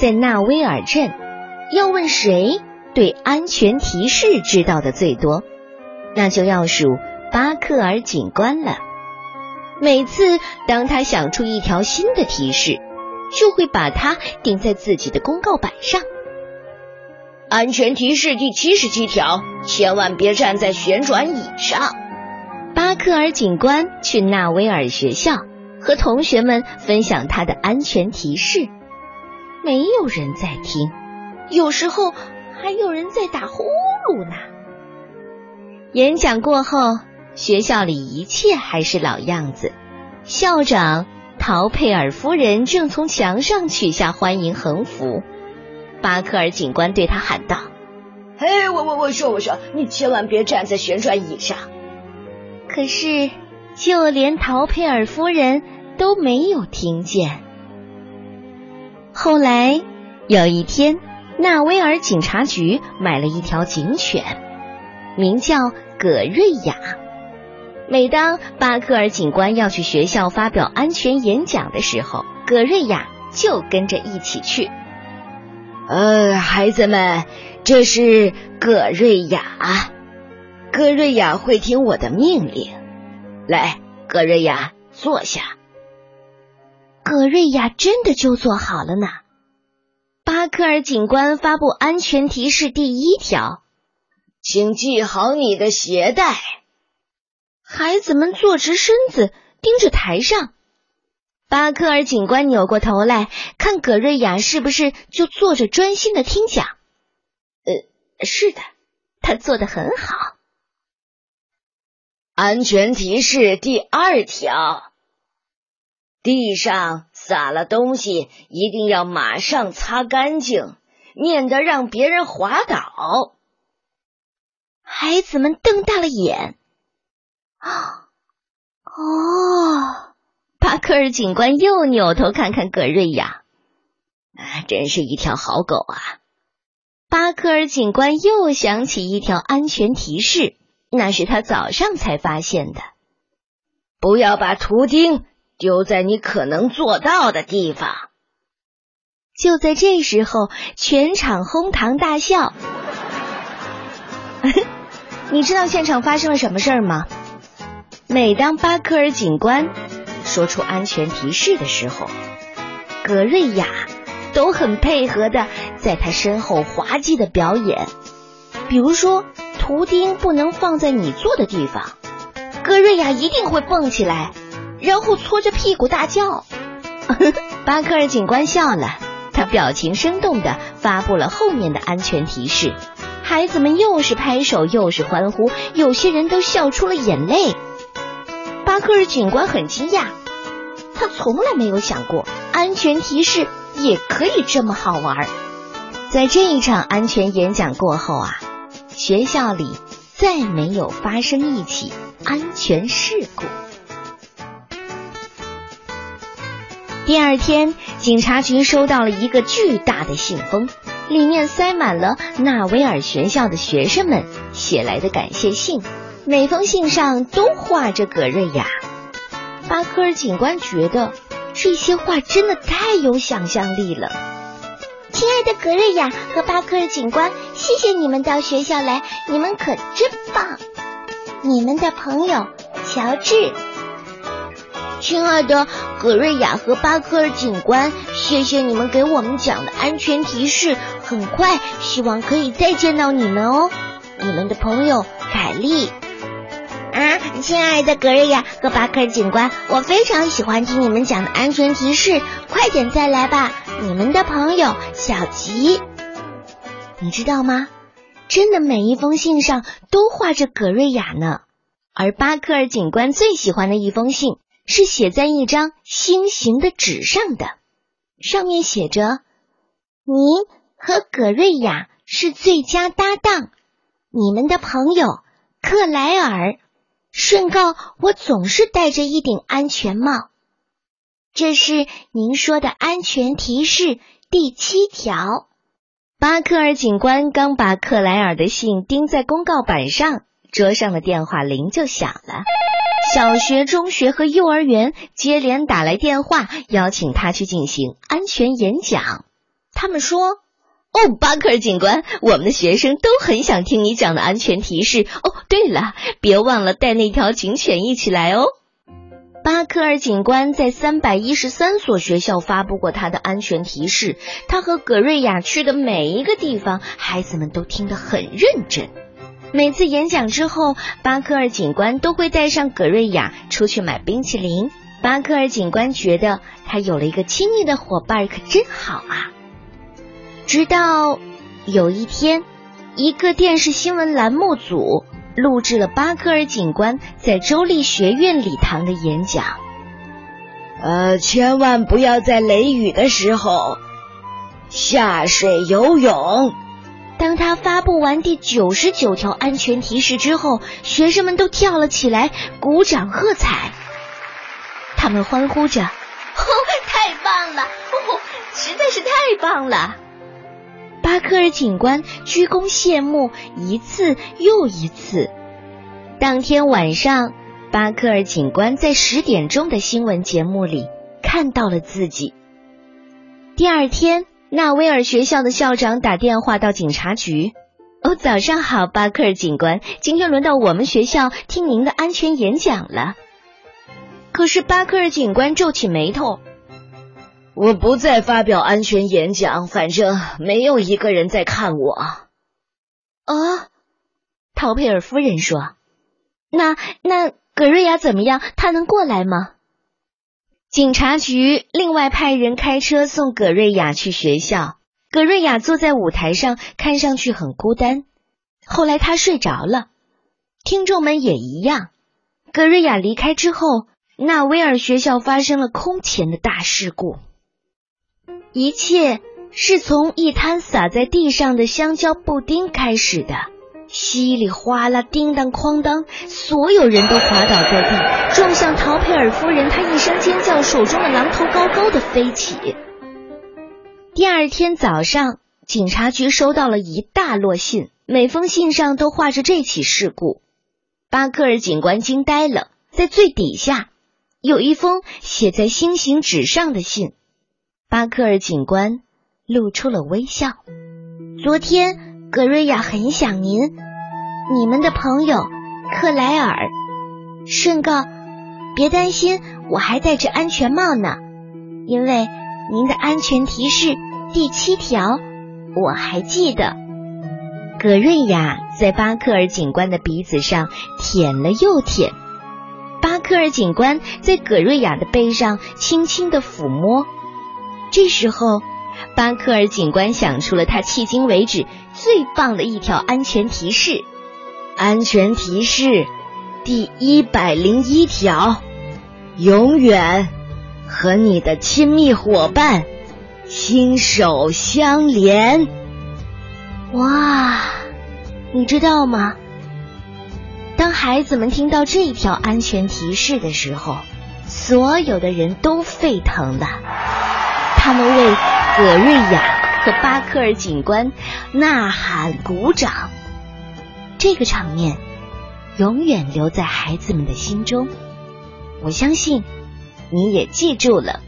在纳威尔镇，要问谁对安全提示知道的最多，那就要数巴克尔警官了。每次当他想出一条新的提示，就会把它钉在自己的公告板上。安全提示第七十七条：千万别站在旋转椅上。巴克尔警官去纳威尔学校，和同学们分享他的安全提示。没有人在听，有时候还有人在打呼噜呢。演讲过后，学校里一切还是老样子。校长陶佩尔夫人正从墙上取下欢迎横幅。巴克尔警官对他喊道：“嘿，我我我说我说，你千万别站在旋转椅上。”可是，就连陶佩尔夫人都没有听见。后来有一天，纳威尔警察局买了一条警犬，名叫葛瑞亚。每当巴克尔警官要去学校发表安全演讲的时候，葛瑞亚就跟着一起去。呃，孩子们，这是葛瑞亚。葛瑞亚会听我的命令。来，葛瑞亚，坐下。葛瑞亚真的就做好了呢。巴克尔警官发布安全提示第一条，请系好你的鞋带。孩子们坐直身子，盯着台上。巴克尔警官扭过头来看葛瑞亚是不是就坐着专心的听讲。呃，是的，他做的很好。安全提示第二条：地上撒了东西，一定要马上擦干净，免得让别人滑倒。孩子们瞪大了眼。啊，哦！巴克尔警官又扭头看看葛瑞亚，啊，真是一条好狗啊！巴克尔警官又想起一条安全提示。那是他早上才发现的。不要把图钉丢在你可能做到的地方。就在这时候，全场哄堂大笑。你知道现场发生了什么事儿吗？每当巴克尔警官说出安全提示的时候，格瑞亚都很配合的在他身后滑稽的表演，比如说。图钉不能放在你坐的地方，格瑞亚一定会蹦起来，然后搓着屁股大叫。巴克尔警官笑了，他表情生动的发布了后面的安全提示。孩子们又是拍手又是欢呼，有些人都笑出了眼泪。巴克尔警官很惊讶，他从来没有想过安全提示也可以这么好玩。在这一场安全演讲过后啊。学校里再没有发生一起安全事故。第二天，警察局收到了一个巨大的信封，里面塞满了纳维尔学校的学生们写来的感谢信，每封信上都画着葛瑞亚。巴克尔警官觉得这些画真的太有想象力了。亲爱的格瑞亚和巴克尔警官，谢谢你们到学校来，你们可真棒！你们的朋友乔治。亲爱的格瑞亚和巴克尔警官，谢谢你们给我们讲的安全提示。很快，希望可以再见到你们哦。你们的朋友凯莉。啊，亲爱的格瑞亚和巴克尔警官，我非常喜欢听你们讲的安全提示，快点再来吧。你们的朋友小吉，你知道吗？真的每一封信上都画着葛瑞亚呢。而巴克尔警官最喜欢的一封信是写在一张星形的纸上的，上面写着：“您和葛瑞亚是最佳搭档，你们的朋友克莱尔，顺告我总是戴着一顶安全帽。”这是您说的安全提示第七条。巴克尔警官刚把克莱尔的信钉在公告板上，桌上的电话铃就响了。小学、中学和幼儿园接连打来电话，邀请他去进行安全演讲。他们说：“哦，巴克尔警官，我们的学生都很想听你讲的安全提示。哦，对了，别忘了带那条警犬一起来哦。”巴克尔警官在三百一十三所学校发布过他的安全提示。他和葛瑞亚去的每一个地方，孩子们都听得很认真。每次演讲之后，巴克尔警官都会带上葛瑞亚出去买冰淇淋。巴克尔警官觉得他有了一个亲密的伙伴，可真好啊！直到有一天，一个电视新闻栏目组。录制了巴克尔警官在州立学院礼堂的演讲。呃，千万不要在雷雨的时候下水游泳。当他发布完第九十九条安全提示之后，学生们都跳了起来，鼓掌喝彩。他们欢呼着：“哦，太棒了！哦，实在是太棒了！”巴克尔警官鞠躬谢幕一次又一次。当天晚上，巴克尔警官在十点钟的新闻节目里看到了自己。第二天，纳威尔学校的校长打电话到警察局：“哦，早上好，巴克尔警官，今天轮到我们学校听您的安全演讲了。”可是巴克尔警官皱起眉头。我不再发表安全演讲，反正没有一个人在看我。啊，陶佩尔夫人说：“那那葛瑞亚怎么样？他能过来吗？”警察局另外派人开车送葛瑞亚去学校。葛瑞亚坐在舞台上，看上去很孤单。后来他睡着了，听众们也一样。葛瑞亚离开之后，纳威尔学校发生了空前的大事故。一切是从一滩洒在地上的香蕉布丁开始的，稀里哗啦，叮当哐当，所有人都滑倒在地，撞向陶佩尔夫人。她一声尖叫，手中的榔头高高的飞起。第二天早上，警察局收到了一大摞信，每封信上都画着这起事故。巴克尔警官惊呆了，在最底下有一封写在星形纸上的信。巴克尔警官露出了微笑。昨天，格瑞亚很想您，你们的朋友克莱尔。顺告，别担心，我还戴着安全帽呢，因为您的安全提示第七条我还记得。格瑞亚在巴克尔警官的鼻子上舔了又舔，巴克尔警官在葛瑞亚的背上轻轻的抚摸。这时候，巴克尔警官想出了他迄今为止最棒的一条安全提示。安全提示第一百零一条：永远和你的亲密伙伴心手相连。哇，你知道吗？当孩子们听到这条安全提示的时候，所有的人都沸腾了。他们为葛瑞亚和巴克尔警官呐喊鼓掌，这个场面永远留在孩子们的心中。我相信你也记住了。